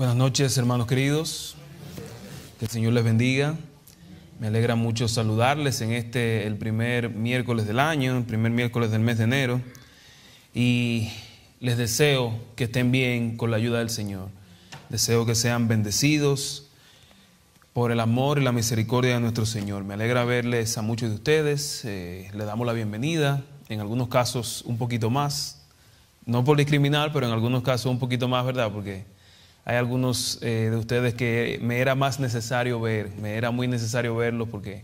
Buenas noches, hermanos queridos. Que el Señor les bendiga. Me alegra mucho saludarles en este, el primer miércoles del año, el primer miércoles del mes de enero. Y les deseo que estén bien con la ayuda del Señor. Deseo que sean bendecidos por el amor y la misericordia de nuestro Señor. Me alegra verles a muchos de ustedes. Eh, les damos la bienvenida, en algunos casos un poquito más. No por discriminar, pero en algunos casos un poquito más, ¿verdad? Porque hay algunos eh, de ustedes que me era más necesario ver, me era muy necesario verlos porque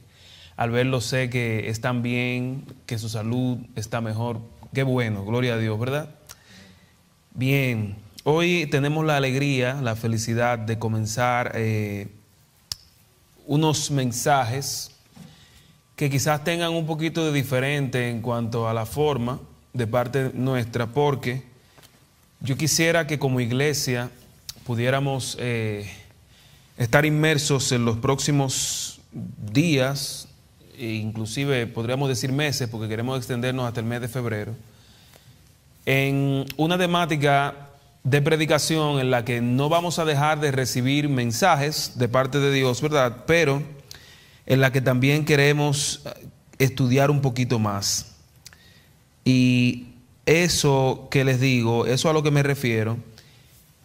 al verlos sé que están bien, que su salud está mejor. Qué bueno, gloria a Dios, ¿verdad? Bien, hoy tenemos la alegría, la felicidad de comenzar eh, unos mensajes que quizás tengan un poquito de diferente en cuanto a la forma de parte nuestra, porque yo quisiera que como iglesia pudiéramos eh, estar inmersos en los próximos días, e inclusive podríamos decir meses, porque queremos extendernos hasta el mes de febrero, en una temática de predicación en la que no vamos a dejar de recibir mensajes de parte de Dios, ¿verdad? Pero en la que también queremos estudiar un poquito más. Y eso que les digo, eso a lo que me refiero,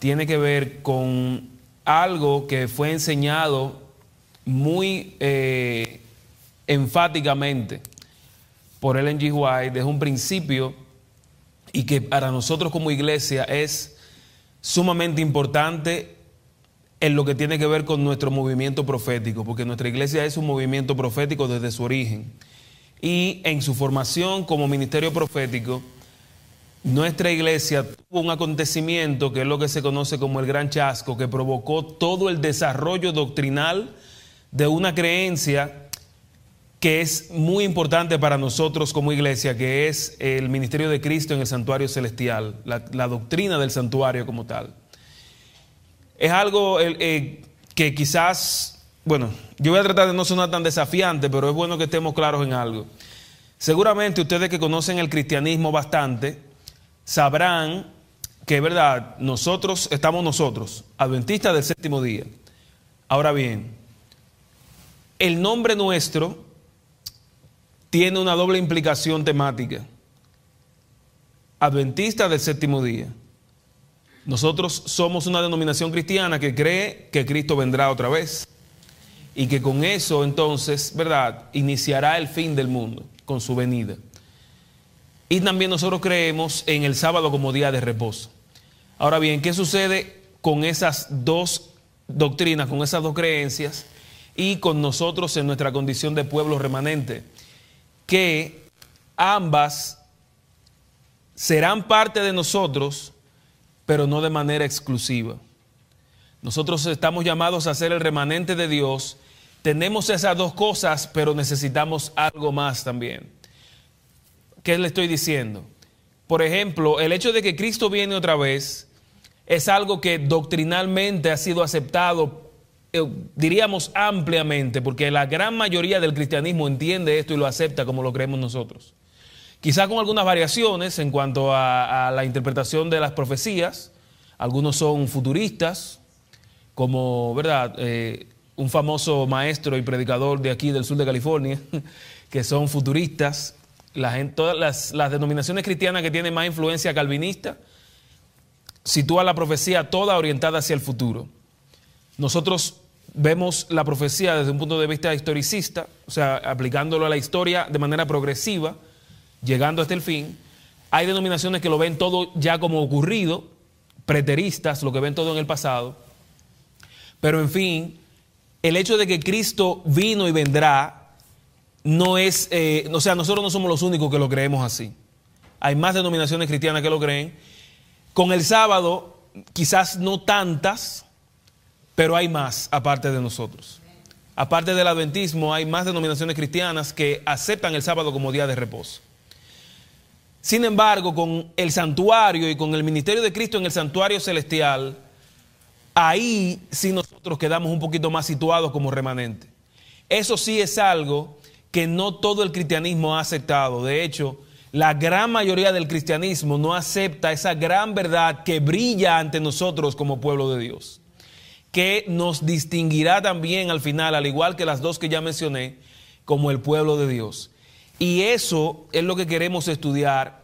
tiene que ver con algo que fue enseñado muy eh, enfáticamente por Ellen G. White desde un principio y que para nosotros como iglesia es sumamente importante en lo que tiene que ver con nuestro movimiento profético, porque nuestra iglesia es un movimiento profético desde su origen. Y en su formación como ministerio profético, nuestra iglesia tuvo un acontecimiento que es lo que se conoce como el gran chasco, que provocó todo el desarrollo doctrinal de una creencia que es muy importante para nosotros como iglesia, que es el ministerio de Cristo en el santuario celestial, la, doctrina del santuario como tal. Es algo eh, que quizás, bueno, yo voy a tratar de no sonar tan desafiante, pero es bueno que estemos claros en algo. Seguramente ustedes que conocen el cristianismo bastante, sabrán que, verdad, nosotros estamos nosotros, adventistas del séptimo día. Ahora bien, el nombre nuestro tiene una doble implicación temática. Adventista del séptimo día. Nosotros somos una denominación cristiana que cree que Cristo vendrá otra vez y que con eso entonces, ¿verdad?, iniciará el fin del mundo con su venida. Y también nosotros creemos en el sábado como día de reposo. Ahora bien, ¿qué sucede con esas dos doctrinas, con esas dos creencias y con nosotros en nuestra condición de pueblo remanente? Que ambas serán parte de nosotros, pero no de manera exclusiva. Nosotros estamos llamados a ser el remanente de Dios. Tenemos esas dos cosas, pero necesitamos algo más también. ¿Qué le estoy diciendo? Por ejemplo, el hecho de que Cristo viene otra vez es algo que doctrinalmente ha sido aceptado, eh, diríamos ampliamente, porque la gran mayoría del cristianismo entiende esto y lo acepta como lo creemos nosotros. Quizá con algunas variaciones en cuanto a, la interpretación de las profecías. Algunos son futuristas, como, ¿verdad? Eh, un famoso maestro y predicador de aquí del sur de California, que son futuristas todas las, denominaciones cristianas que tienen más influencia calvinista sitúan la profecía toda orientada hacia el futuro. Nosotros vemos la profecía desde un punto de vista historicista, o sea, aplicándolo a la historia de manera progresiva, llegando hasta el fin. Hay denominaciones que lo ven todo ya como ocurrido, preteristas, lo que ven todo en el pasado. Pero en fin, el hecho de que Cristo vino y vendrá no es, eh, o sea, nosotros no somos los únicos que lo creemos así. Hay más denominaciones cristianas que lo creen. Con el sábado, quizás no tantas, pero hay más aparte de nosotros. Aparte del adventismo, hay más denominaciones cristianas que aceptan el sábado como día de reposo. Sin embargo, con el santuario y con el ministerio de Cristo en el santuario celestial, ahí sí nosotros quedamos un poquito más situados como remanente. Eso sí es algo que no todo el cristianismo ha aceptado. De hecho, la gran mayoría del cristianismo no acepta esa gran verdad que brilla ante nosotros como pueblo de Dios. que nos distinguirá también al final, al igual que las dos que ya mencioné, como el pueblo de Dios. Y eso es lo que queremos estudiar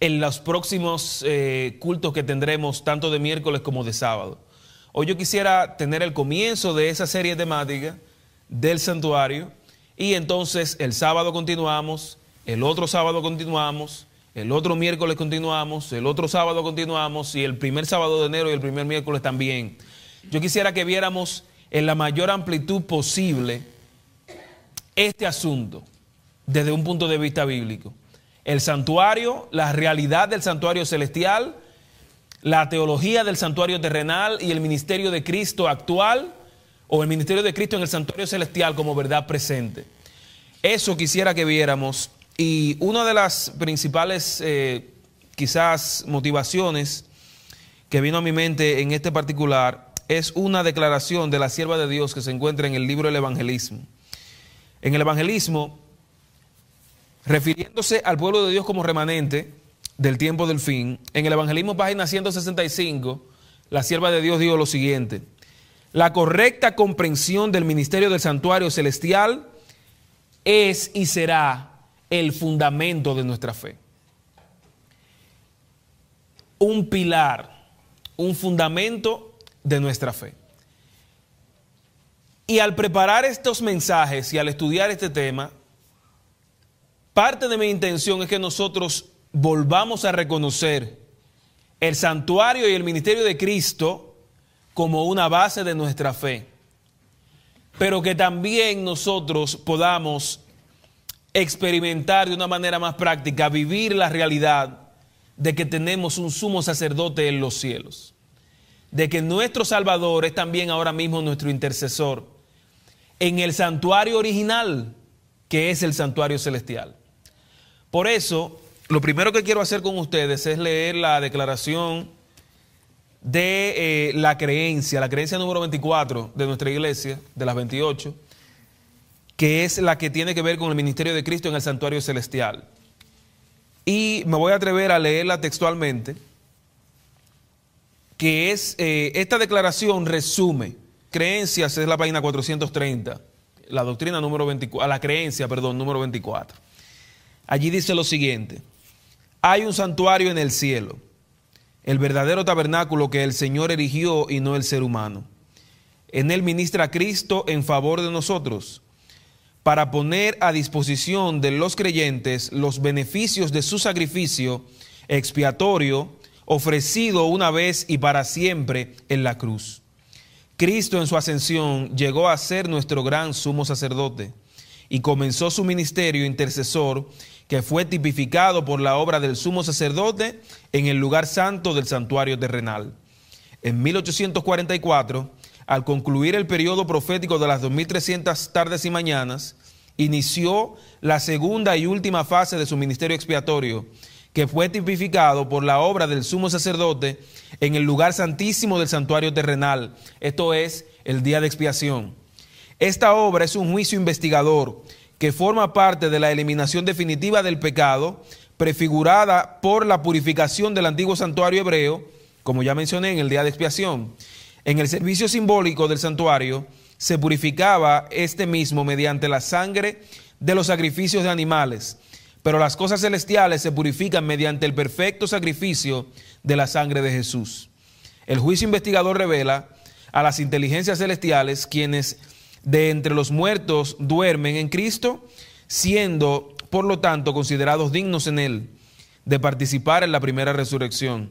en los próximos eh, cultos que tendremos, tanto de miércoles como de sábado. Hoy yo quisiera tener el comienzo de esa serie temática del santuario y entonces el sábado continuamos, el otro sábado continuamos, el otro miércoles continuamos, el otro sábado continuamos y el primer sábado de enero y el primer miércoles también. Yo quisiera que viéramos en la mayor amplitud posible este asunto desde un punto de vista bíblico. El santuario, la realidad del santuario celestial, la teología del santuario terrenal y el ministerio de Cristo actual o el ministerio de Cristo en el santuario celestial como verdad presente. Eso quisiera que viéramos y una de las principales eh, quizás motivaciones que vino a mi mente en este particular es una declaración de la sierva de Dios que se encuentra en el libro del evangelismo. En el evangelismo, refiriéndose al pueblo de Dios como remanente, del tiempo del fin, en el Evangelismo página 165, la sierva de Dios dijo lo siguiente, la correcta comprensión del ministerio del santuario celestial es y será el fundamento de nuestra fe. Un pilar, un fundamento de nuestra fe. Y al preparar estos mensajes y al estudiar este tema, parte de mi intención es que nosotros volvamos a reconocer el santuario y el ministerio de Cristo como una base de nuestra fe, pero que también nosotros podamos experimentar de una manera más práctica, vivir la realidad de que tenemos un sumo sacerdote en los cielos, de que nuestro Salvador es también ahora mismo nuestro intercesor en el santuario original, que es el santuario celestial. Por eso, lo primero que quiero hacer con ustedes es leer la declaración de eh, la creencia, la creencia número 24 de nuestra iglesia, de las 28, que es la que tiene que ver con el ministerio de Cristo en el santuario celestial. Y me voy a atrever a leerla textualmente, que es, eh, esta declaración resume, creencias es la página 430, la doctrina número 24, la creencia, perdón, número 24. Allí dice lo siguiente. Hay un santuario en el cielo, el verdadero tabernáculo que el Señor erigió y no el ser humano. En él ministra Cristo en favor de nosotros, para poner a disposición de los creyentes los beneficios de su sacrificio expiatorio ofrecido una vez y para siempre en la cruz. Cristo en su ascensión llegó a ser nuestro gran sumo sacerdote y comenzó su ministerio intercesor que fue tipificado por la obra del sumo sacerdote en el lugar santo del santuario terrenal. En 1844, al concluir el periodo profético de las 2300 tardes y mañanas, inició la segunda y última fase de su ministerio expiatorio, que fue tipificado por la obra del sumo sacerdote en el lugar santísimo del santuario terrenal, esto es, el día de expiación. Esta obra es un juicio investigador que forma parte de la eliminación definitiva del pecado, prefigurada por la purificación del antiguo santuario hebreo, como ya mencioné en el día de expiación. En el servicio simbólico del santuario se purificaba este mismo mediante la sangre de los sacrificios de animales, pero las cosas celestiales se purifican mediante el perfecto sacrificio de la sangre de Jesús. El juicio investigador revela a las inteligencias celestiales quienes de entre los muertos duermen en Cristo, siendo por lo tanto considerados dignos en Él de participar en la primera resurrección.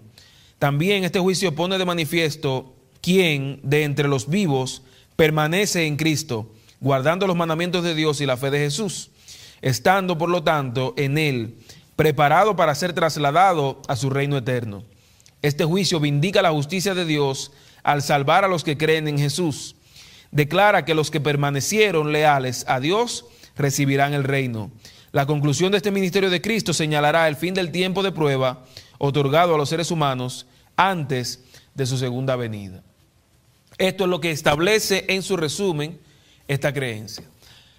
También este juicio pone de manifiesto quién de entre los vivos permanece en Cristo, guardando los mandamientos de Dios y la fe de Jesús, estando por lo tanto en Él, preparado para ser trasladado a su reino eterno. Este juicio vindica la justicia de Dios al salvar a los que creen en Jesús declara que los que permanecieron leales a Dios recibirán el reino. La conclusión de este ministerio de Cristo señalará el fin del tiempo de prueba otorgado a los seres humanos antes de su segunda venida. Esto es lo que establece en su resumen esta creencia.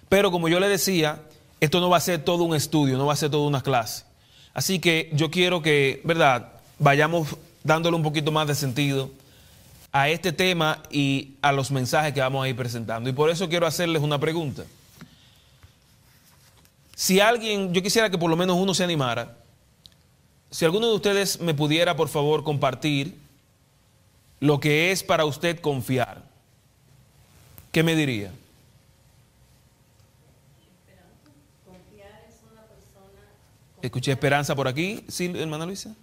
Pero como yo le decía, esto no va a ser todo un estudio, no va a ser toda una clase. Así que yo quiero que, ¿verdad?, vayamos dándole un poquito más de sentido a este tema y a los mensajes que vamos a ir presentando. Y por eso quiero hacerles una pregunta. Si alguien, yo quisiera que por lo menos uno se animara, si alguno de ustedes me pudiera por favor compartir lo que es para usted confiar, ¿qué me diría? Escuché esperanza por aquí, ¿sí, hermana Luisa?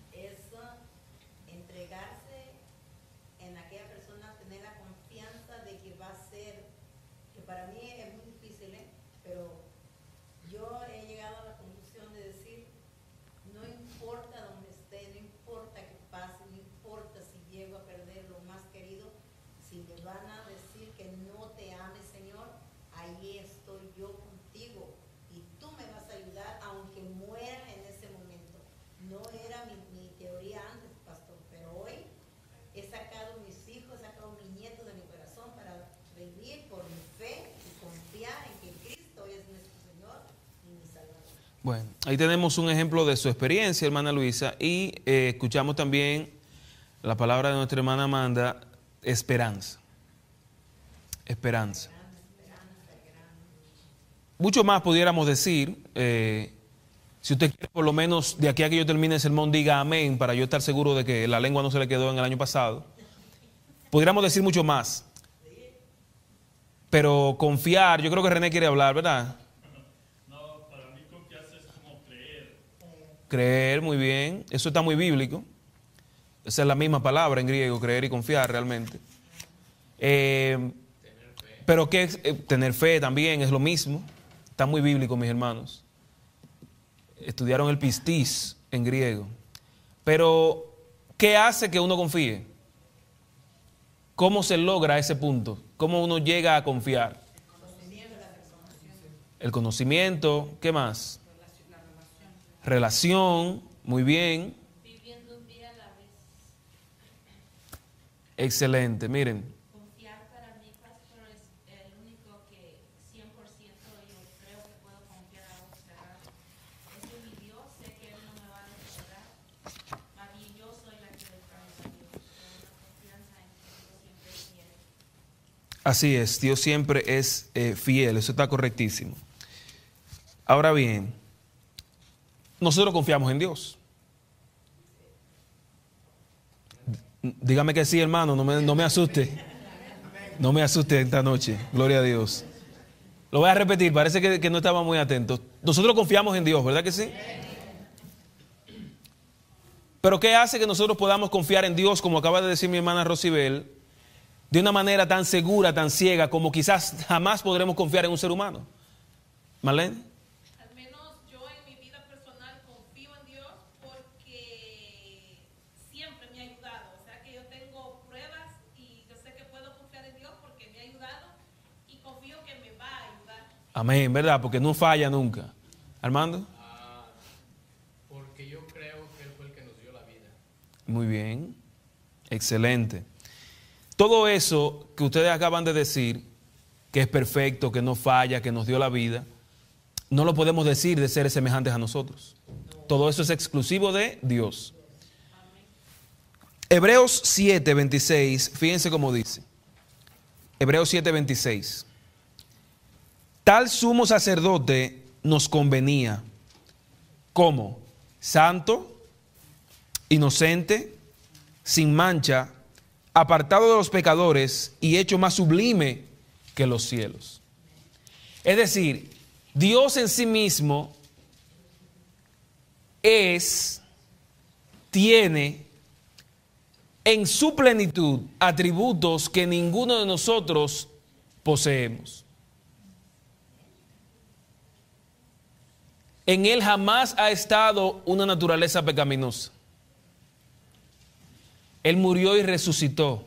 Bueno, ahí tenemos un ejemplo de su experiencia, hermana Luisa, y eh, escuchamos también la palabra de nuestra hermana Amanda, esperanza. Esperanza. Mucho más pudiéramos decir. Eh, si usted quiere, por lo menos de aquí a que yo termine el sermón, diga amén, para yo estar seguro de que la lengua no se le quedó en el año pasado. Pudiéramos decir mucho más. Pero confiar, yo creo que René quiere hablar, ¿verdad? Creer, muy bien. Eso está muy bíblico. Esa es la misma palabra en griego, creer y confiar realmente. Eh, pero que eh, tener fe también es lo mismo. Está muy bíblico, mis hermanos. Estudiaron el pistis en griego. Pero, ¿qué hace que uno confíe? ¿Cómo se logra ese punto? ¿Cómo uno llega a confiar? El conocimiento, ¿qué más? Relación, muy bien. Viviendo un día a la vez. Excelente, miren. Confiar para mí, pastor, es el único que 100% yo creo que puedo confiar a ojos cerrados. Es mi Dios, sé que Él no me va a defraudar. Más bien yo soy la que defrauda a Dios. Confianza en que Dios siempre es fiel. Así es, Dios siempre es eh, fiel, eso está correctísimo. Ahora bien, nosotros confiamos en Dios. Dígame que sí, hermano, no me, no me asuste. No me asuste esta noche. Gloria a Dios. Lo voy a repetir, parece que, que no estaba muy atento. Nosotros confiamos en Dios, ¿verdad que sí? Pero ¿qué hace que nosotros podamos confiar en Dios, como acaba de decir mi hermana Rosibel, de una manera tan segura, tan ciega, como quizás jamás podremos confiar en un ser humano? ¿Marlene? Amén, ¿verdad? Porque no falla nunca. Armando. Ah, porque yo creo que Él fue el que nos dio la vida. Muy bien, excelente. Todo eso que ustedes acaban de decir, que es perfecto, que no falla, que nos dio la vida, no lo podemos decir de seres semejantes a nosotros. Todo eso es exclusivo de Dios. Hebreos 7, 26, fíjense cómo dice. Hebreos 7, 26. Tal sumo sacerdote nos convenía. como Santo, inocente, sin mancha, apartado de los pecadores y hecho más sublime que los cielos. Es decir, Dios en sí mismo es, tiene en su plenitud atributos que ninguno de nosotros poseemos. En él jamás ha estado una naturaleza pecaminosa. Él murió y resucitó.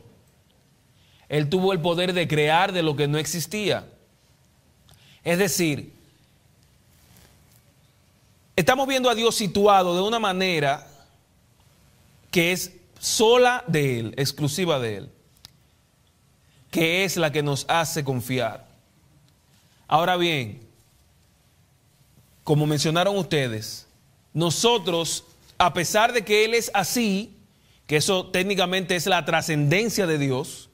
Él tuvo el poder de crear de lo que no existía. Es decir, estamos viendo a Dios situado de una manera que es sola de Él, exclusiva de Él, que es la que nos hace confiar. Ahora bien, como mencionaron ustedes, nosotros, a pesar de que Él es así, que eso técnicamente es la trascendencia de Dios,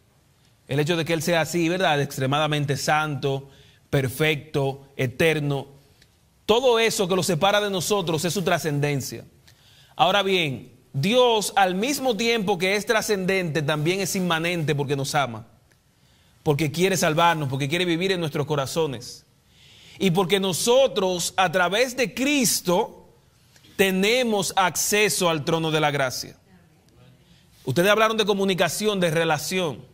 el hecho de que Él sea así, ¿verdad? Extremadamente santo, perfecto, eterno. Todo eso que lo separa de nosotros es su trascendencia. Ahora bien, Dios al mismo tiempo que es trascendente, también es inmanente porque nos ama, porque quiere salvarnos, porque quiere vivir en nuestros corazones. Y porque nosotros a través de Cristo tenemos acceso al trono de la gracia. Ustedes hablaron de comunicación, de relación.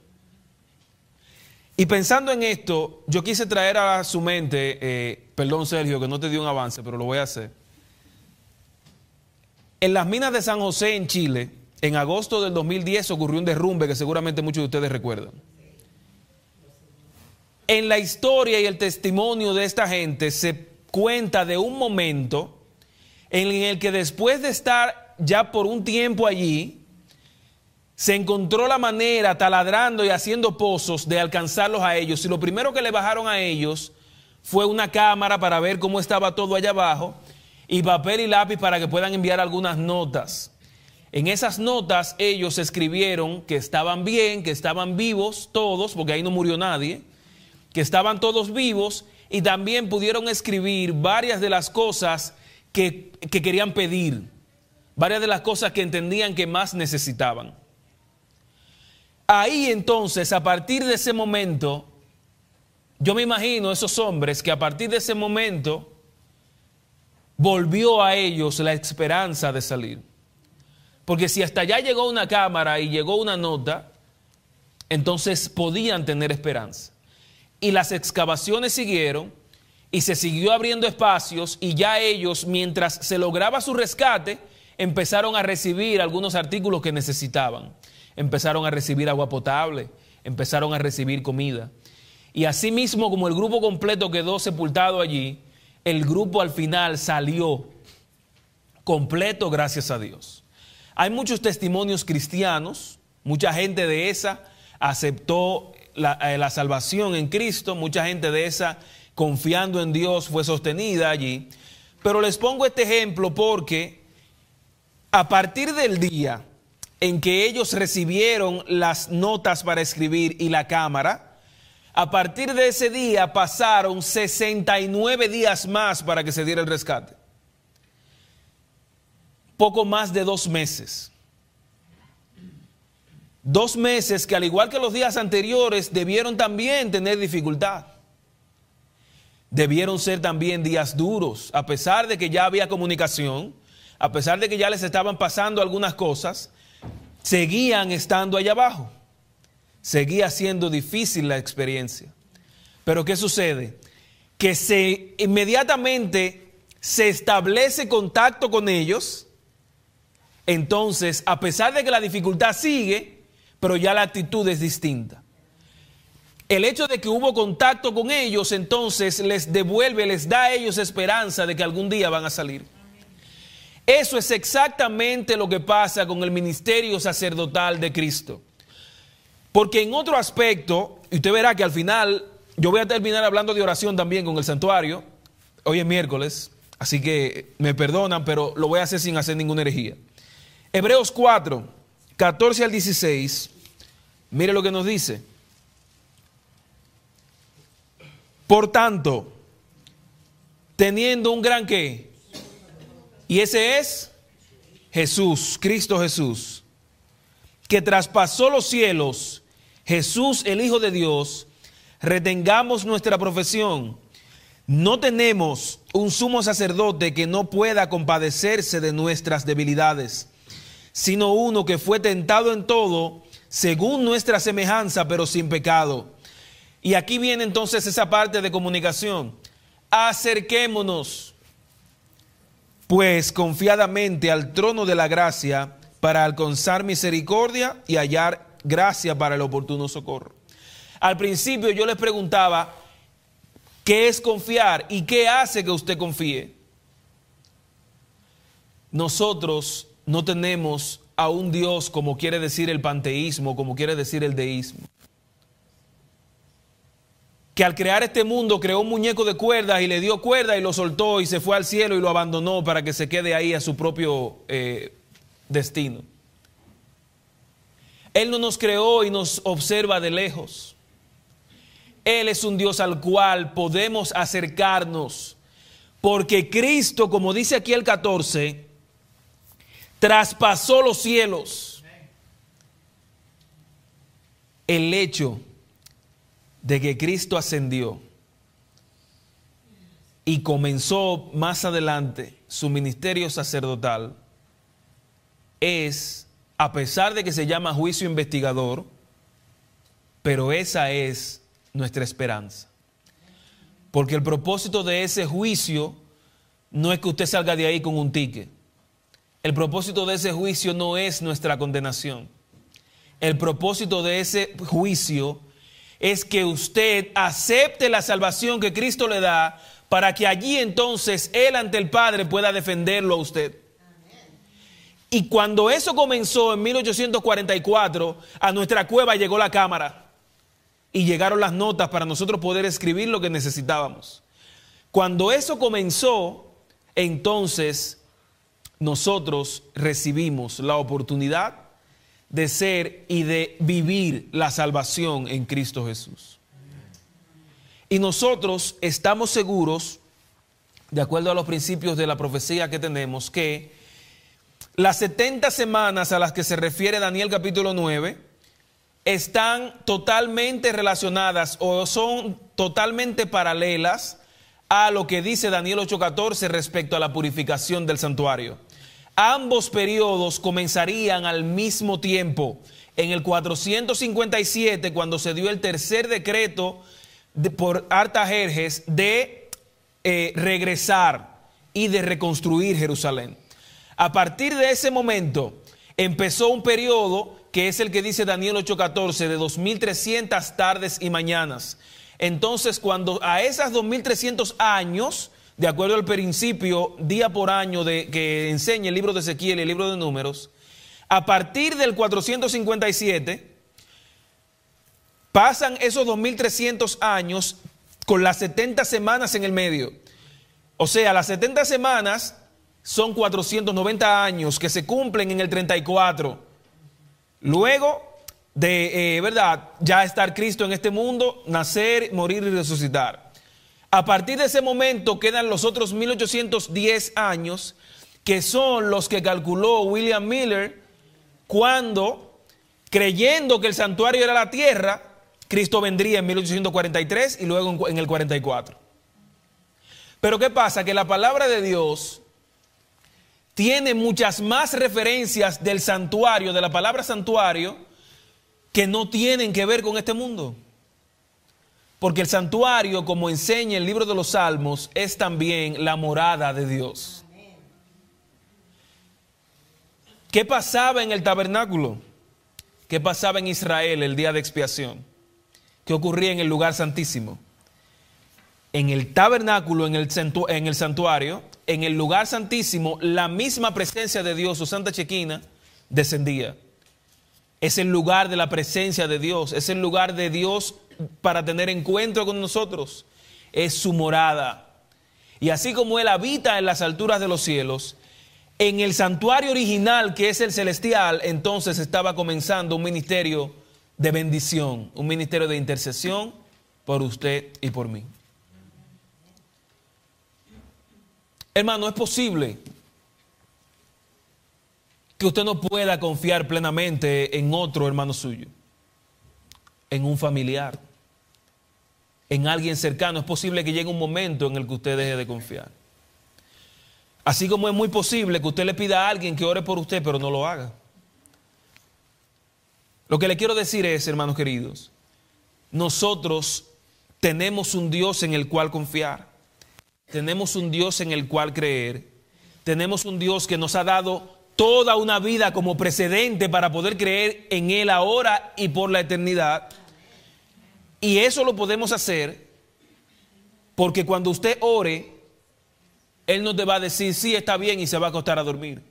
Y pensando en esto, yo quise traer a su mente, eh, perdón Sergio, que no te di un avance, pero lo voy a hacer. En las minas de San José, en Chile, en agosto del 2010 ocurrió un derrumbe que seguramente muchos de ustedes recuerdan. En la historia y el testimonio de esta gente se cuenta de un momento en el que después de estar ya por un tiempo allí, se encontró la manera, taladrando y haciendo pozos, de alcanzarlos a ellos. Y lo primero que le bajaron a ellos fue una cámara para ver cómo estaba todo allá abajo y papel y lápiz para que puedan enviar algunas notas. En esas notas ellos escribieron que estaban bien, que estaban vivos todos, porque ahí no murió nadie, que estaban todos vivos y también pudieron escribir varias de las cosas que, que querían pedir, varias de las cosas que entendían que más necesitaban. Ahí entonces, a partir de ese momento, yo me imagino esos hombres que a partir de ese momento volvió a ellos la esperanza de salir. Porque si hasta allá llegó una cámara y llegó una nota, entonces podían tener esperanza. Y las excavaciones siguieron y se siguió abriendo espacios y ya ellos, mientras se lograba su rescate, empezaron a recibir algunos artículos que necesitaban empezaron a recibir agua potable, empezaron a recibir comida. Y así mismo como el grupo completo quedó sepultado allí, el grupo al final salió completo gracias a Dios. Hay muchos testimonios cristianos, mucha gente de esa aceptó la, eh, la, salvación en Cristo, mucha gente de esa confiando en Dios fue sostenida allí. Pero les pongo este ejemplo porque a partir del día en que ellos recibieron las notas para escribir y la cámara, a partir de ese día pasaron 69 días más para que se diera el rescate. Poco más de dos meses. Dos meses que al igual que los días anteriores debieron también tener dificultad. Debieron ser también días duros, a pesar de que ya había comunicación, a pesar de que ya les estaban pasando algunas cosas, seguían estando allá abajo. Seguía siendo difícil la experiencia. Pero ¿qué sucede? Que se inmediatamente se establece contacto con ellos. Entonces, a pesar de que la dificultad sigue, pero ya la actitud es distinta. El hecho de que hubo contacto con ellos, entonces les devuelve, les da a ellos esperanza de que algún día van a salir. Eso es exactamente lo que pasa con el ministerio sacerdotal de Cristo. Porque en otro aspecto, y usted verá que al final yo voy a terminar hablando de oración también con el santuario, hoy es miércoles, así que me perdonan, pero lo voy a hacer sin hacer ninguna herejía. Hebreos 4, 14 al 16, mire lo que nos dice. Por tanto, teniendo un gran qué, y ese es Jesús, Cristo Jesús, que traspasó los cielos, Jesús el Hijo de Dios, retengamos nuestra profesión. No tenemos un sumo sacerdote que no pueda compadecerse de nuestras debilidades, sino uno que fue tentado en todo, según nuestra semejanza, pero sin pecado. Y aquí viene entonces esa parte de comunicación. Acerquémonos pues confiadamente al trono de la gracia para alcanzar misericordia y hallar gracia para el oportuno socorro. Al principio yo les preguntaba, ¿qué es confiar y qué hace que usted confíe? Nosotros no tenemos a un Dios como quiere decir el panteísmo, como quiere decir el deísmo que al crear este mundo creó un muñeco de cuerdas y le dio cuerda y lo soltó y se fue al cielo y lo abandonó para que se quede ahí a su propio eh, destino. Él no nos creó y nos observa de lejos. Él es un Dios al cual podemos acercarnos. Porque Cristo, como dice aquí el 14, traspasó los cielos. El hecho de que Cristo ascendió y comenzó más adelante su ministerio sacerdotal es, a pesar de que se llama juicio investigador, pero esa es nuestra esperanza. Porque el propósito de ese juicio no es que usted salga de ahí con un ticket. El propósito de ese juicio no es nuestra condenación. El propósito de ese juicio es que usted acepte la salvación que Cristo le da para que allí entonces Él ante el Padre pueda defenderlo a usted. Y cuando eso comenzó en 1844, a nuestra cueva llegó la cámara y llegaron las notas para nosotros poder escribir lo que necesitábamos. Cuando eso comenzó, entonces nosotros recibimos la oportunidad de ser y de vivir la salvación en Cristo Jesús. Y nosotros estamos seguros, de acuerdo a los principios de la profecía que tenemos, que las 70 semanas a las que se refiere Daniel capítulo 9 están totalmente relacionadas o son totalmente paralelas a lo que dice Daniel 8:14 respecto a la purificación del santuario. Ambos periodos comenzarían al mismo tiempo. En el 457, cuando se dio el tercer decreto por Artajerjes de eh, regresar y de reconstruir Jerusalén. A partir de ese momento empezó un periodo que es el que dice Daniel 8:14 de 2300 tardes y mañanas. Entonces, cuando a esas 2300 años, de acuerdo al principio día por año de, que enseña el libro de Ezequiel y el libro de Números, a partir del 457 pasan esos 2300 años con las 70 semanas en el medio. O sea, las 70 semanas son 490 años que se cumplen en el 34. Luego de, eh, ¿verdad? Ya estar Cristo en este mundo, nacer, morir y resucitar. A partir de ese momento quedan los otros 1810 años, que son los que calculó William Miller cuando, creyendo que el santuario era la tierra, Cristo vendría en 1843 y luego en el 44. Pero ¿qué pasa? Que la palabra de Dios tiene muchas más referencias del santuario, de la palabra santuario, que no tienen que ver con este mundo. Porque el santuario, como enseña el libro de los Salmos, es también la morada de Dios. ¿Qué pasaba en el tabernáculo? ¿Qué pasaba en Israel el día de expiación? ¿Qué ocurría en el lugar santísimo? En el tabernáculo, en el, en el santuario, en el lugar santísimo, la misma presencia de Dios, su Santa Chequina, descendía. Es el lugar de la presencia de Dios, es el lugar de Dios para tener encuentro con nosotros. Es su morada. Y así como Él habita en las alturas de los cielos, en el santuario original que es el celestial, entonces estaba comenzando un ministerio de bendición, un ministerio de intercesión por usted y por mí. Hermano, es posible que usted no pueda confiar plenamente en otro hermano suyo, en un familiar, en alguien cercano. Es posible que llegue un momento en el que usted deje de confiar. Así como es muy posible que usted le pida a alguien que ore por usted, pero no lo haga. Lo que le quiero decir es, hermanos queridos, nosotros tenemos un Dios en el cual confiar, tenemos un Dios en el cual creer, tenemos un Dios que nos ha dado toda una vida como precedente para poder creer en Él ahora y por la eternidad. Y eso lo podemos hacer porque cuando usted ore, Él no te va a decir, sí, está bien y se va a acostar a dormir.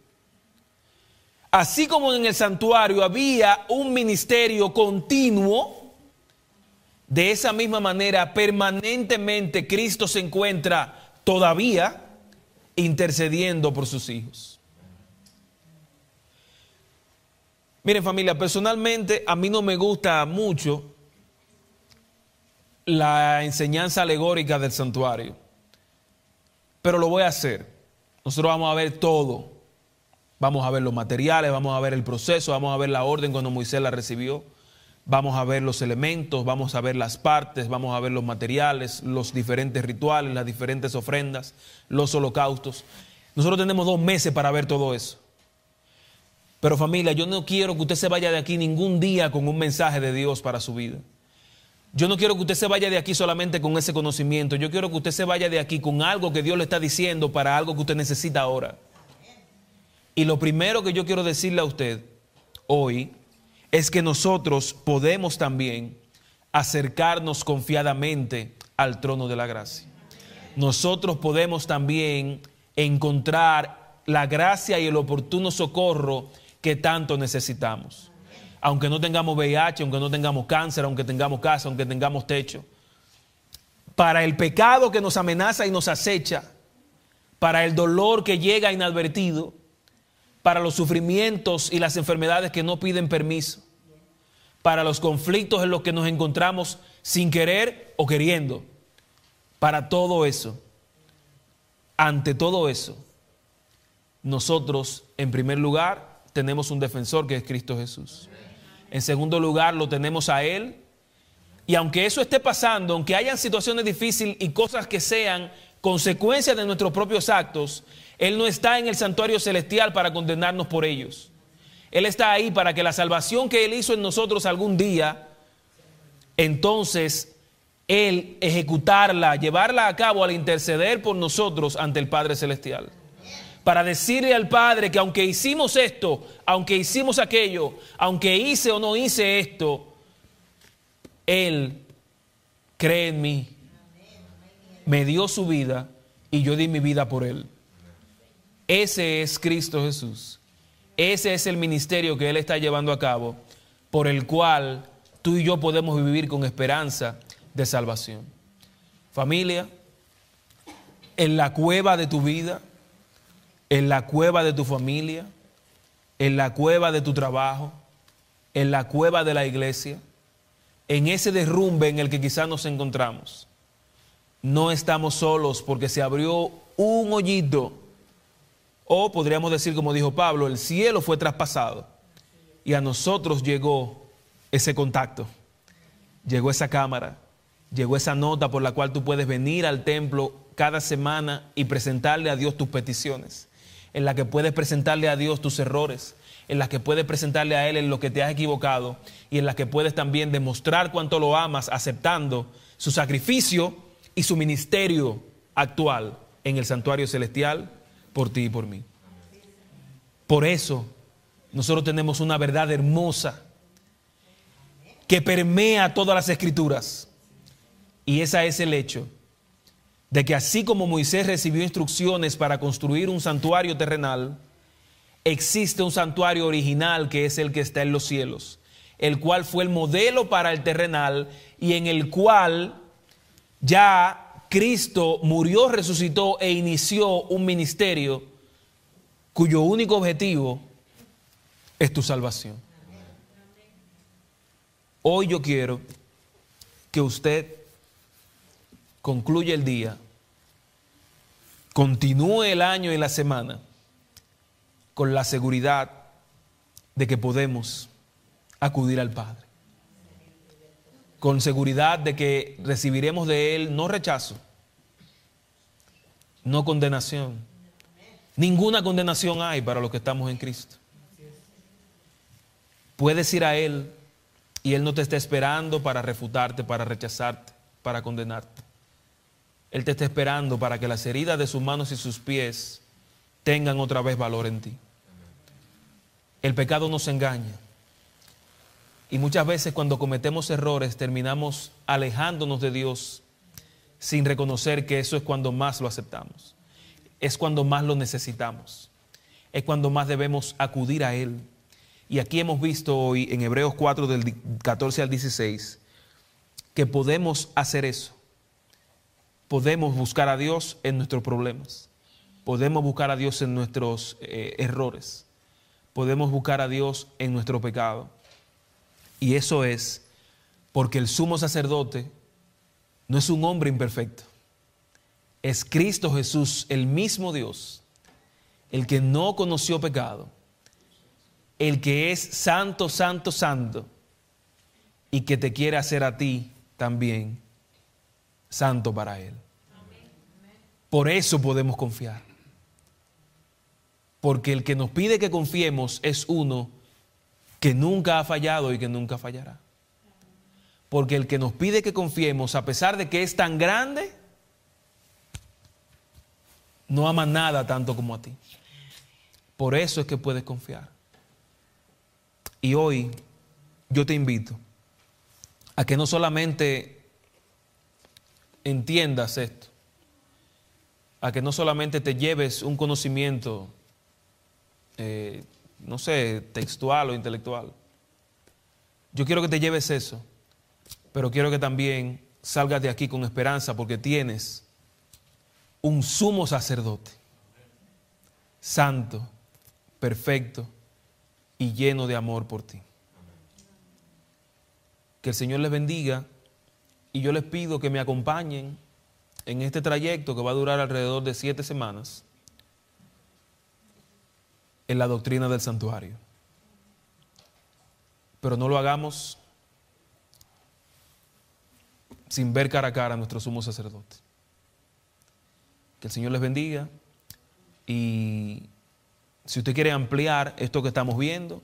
Así como en el santuario había un ministerio continuo, de esa misma manera permanentemente Cristo se encuentra todavía intercediendo por sus hijos. Miren familia, personalmente a mí no me gusta mucho la enseñanza alegórica del santuario, pero lo voy a hacer. Nosotros vamos a ver todo. Vamos a ver los materiales, vamos a ver el proceso, vamos a ver la orden cuando Moisés la recibió, vamos a ver los elementos, vamos a ver las partes, vamos a ver los materiales, los diferentes rituales, las diferentes ofrendas, los holocaustos. Nosotros tenemos dos meses para ver todo eso. Pero familia, yo no quiero que usted se vaya de aquí ningún día con un mensaje de Dios para su vida. Yo no quiero que usted se vaya de aquí solamente con ese conocimiento. Yo quiero que usted se vaya de aquí con algo que Dios le está diciendo para algo que usted necesita ahora. Y lo primero que yo quiero decirle a usted hoy es que nosotros podemos también acercarnos confiadamente al trono de la gracia. Nosotros podemos también encontrar la gracia y el oportuno socorro que tanto necesitamos. Aunque no tengamos VIH, aunque no tengamos cáncer, aunque tengamos casa, aunque tengamos techo. Para el pecado que nos amenaza y nos acecha, para el dolor que llega inadvertido, para los sufrimientos y las enfermedades que no piden permiso, para los conflictos en los que nos encontramos sin querer o queriendo, para todo eso, ante todo eso, nosotros, en primer lugar, tenemos un defensor que es Cristo Jesús. En segundo lugar, lo tenemos a Él. Y aunque eso esté pasando, aunque hayan situaciones difíciles y cosas que sean consecuencias de nuestros propios actos, Él no está en el santuario celestial para condenarnos por ellos. Él está ahí para que la salvación que Él hizo en nosotros algún día, entonces Él ejecutarla, llevarla a cabo al interceder por nosotros ante el Padre Celestial para decirle al Padre que aunque hicimos esto, aunque hicimos aquello, aunque hice o no hice esto, Él cree en mí, me dio su vida y yo di mi vida por Él. Ese es Cristo Jesús. Ese es el ministerio que Él está llevando a cabo, por el cual tú y yo podemos vivir con esperanza de salvación. Familia, en la cueva de tu vida, en la cueva de tu familia, en la cueva de tu trabajo, en la cueva de la iglesia, en ese derrumbe en el que quizás nos encontramos. No estamos solos porque se abrió un hoyito, o podríamos decir como dijo Pablo, el cielo fue traspasado y a nosotros llegó ese contacto, llegó esa cámara, llegó esa nota por la cual tú puedes venir al templo cada semana y presentarle a Dios tus peticiones en la que puedes presentarle a Dios tus errores, en la que puedes presentarle a Él en lo que te has equivocado y en la que puedes también demostrar cuánto lo amas aceptando su sacrificio y su ministerio actual en el santuario celestial por ti y por mí. Por eso nosotros tenemos una verdad hermosa que permea todas las escrituras y esa es el hecho de que así como Moisés recibió instrucciones para construir un santuario terrenal, existe un santuario original que es el que está en los cielos, el cual fue el modelo para el terrenal y en el cual ya Cristo murió, resucitó e inició un ministerio cuyo único objetivo es tu salvación. Hoy yo quiero que usted concluya el día continúe el año y la semana con la seguridad de que podemos acudir al Padre. Con seguridad de que recibiremos de Él no rechazo, no condenación. Ninguna condenación hay para los que estamos en Cristo. Puedes ir a Él y Él no te está esperando para refutarte, para rechazarte, para condenarte. Él te está esperando para que las heridas de sus manos y sus pies tengan otra vez valor en ti. El pecado nos engaña. Y muchas veces cuando cometemos errores terminamos alejándonos de Dios sin reconocer que eso es cuando más lo aceptamos. Es cuando más lo necesitamos. Es cuando más debemos acudir a Él. Y aquí hemos visto hoy en Hebreos 4 del 14 al 16 que podemos hacer eso podemos buscar a Dios en nuestros problemas, podemos buscar a Dios en nuestros eh, errores, podemos buscar a Dios en nuestro pecado. Y eso es porque el sumo sacerdote no es un hombre imperfecto. Es Cristo Jesús, el mismo Dios, el que no conoció pecado, el que es santo, santo, santo, y que te quiere hacer a ti también santo para Él. Por eso podemos confiar. Porque el que nos pide que confiemos es uno que nunca ha fallado y que nunca fallará. Porque el que nos pide que confiemos, a pesar de que es tan grande, no ama nada tanto como a ti. Por eso es que puedes confiar. Y hoy yo te invito a que no solamente entiendas esto, a que no solamente te lleves un conocimiento, eh, no sé, textual o intelectual. Yo quiero que te lleves eso, pero quiero que también salgas de aquí con esperanza porque tienes un sumo sacerdote, santo, perfecto y lleno de amor por ti. Que el Señor les bendiga y yo les pido que me acompañen en este trayecto que va a durar alrededor de siete semanas en la doctrina del santuario. Pero no lo hagamos sin ver cara a cara a nuestro sumo sacerdote. Que el Señor les bendiga y si usted quiere ampliar esto que estamos viendo,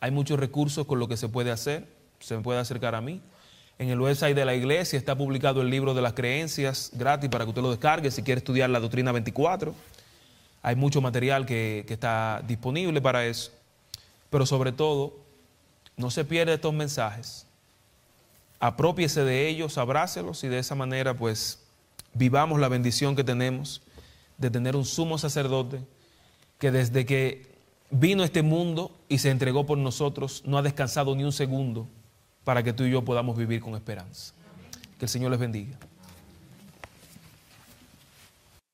hay muchos recursos con lo que se puede hacer, se puede acercar a mí. En el website de la iglesia está publicado el libro de las creencias gratis para que usted lo descargue si quiere estudiar la doctrina 24. Hay mucho material que, está disponible para eso. Pero sobre todo, no se pierda estos mensajes. Apropiese de ellos, abrácelos y de esa manera pues vivamos la bendición que tenemos de tener un sumo sacerdote que desde que vino a este mundo y se entregó por nosotros no ha descansado ni un segundo para que tú y yo podamos vivir con esperanza. Que el Señor les bendiga.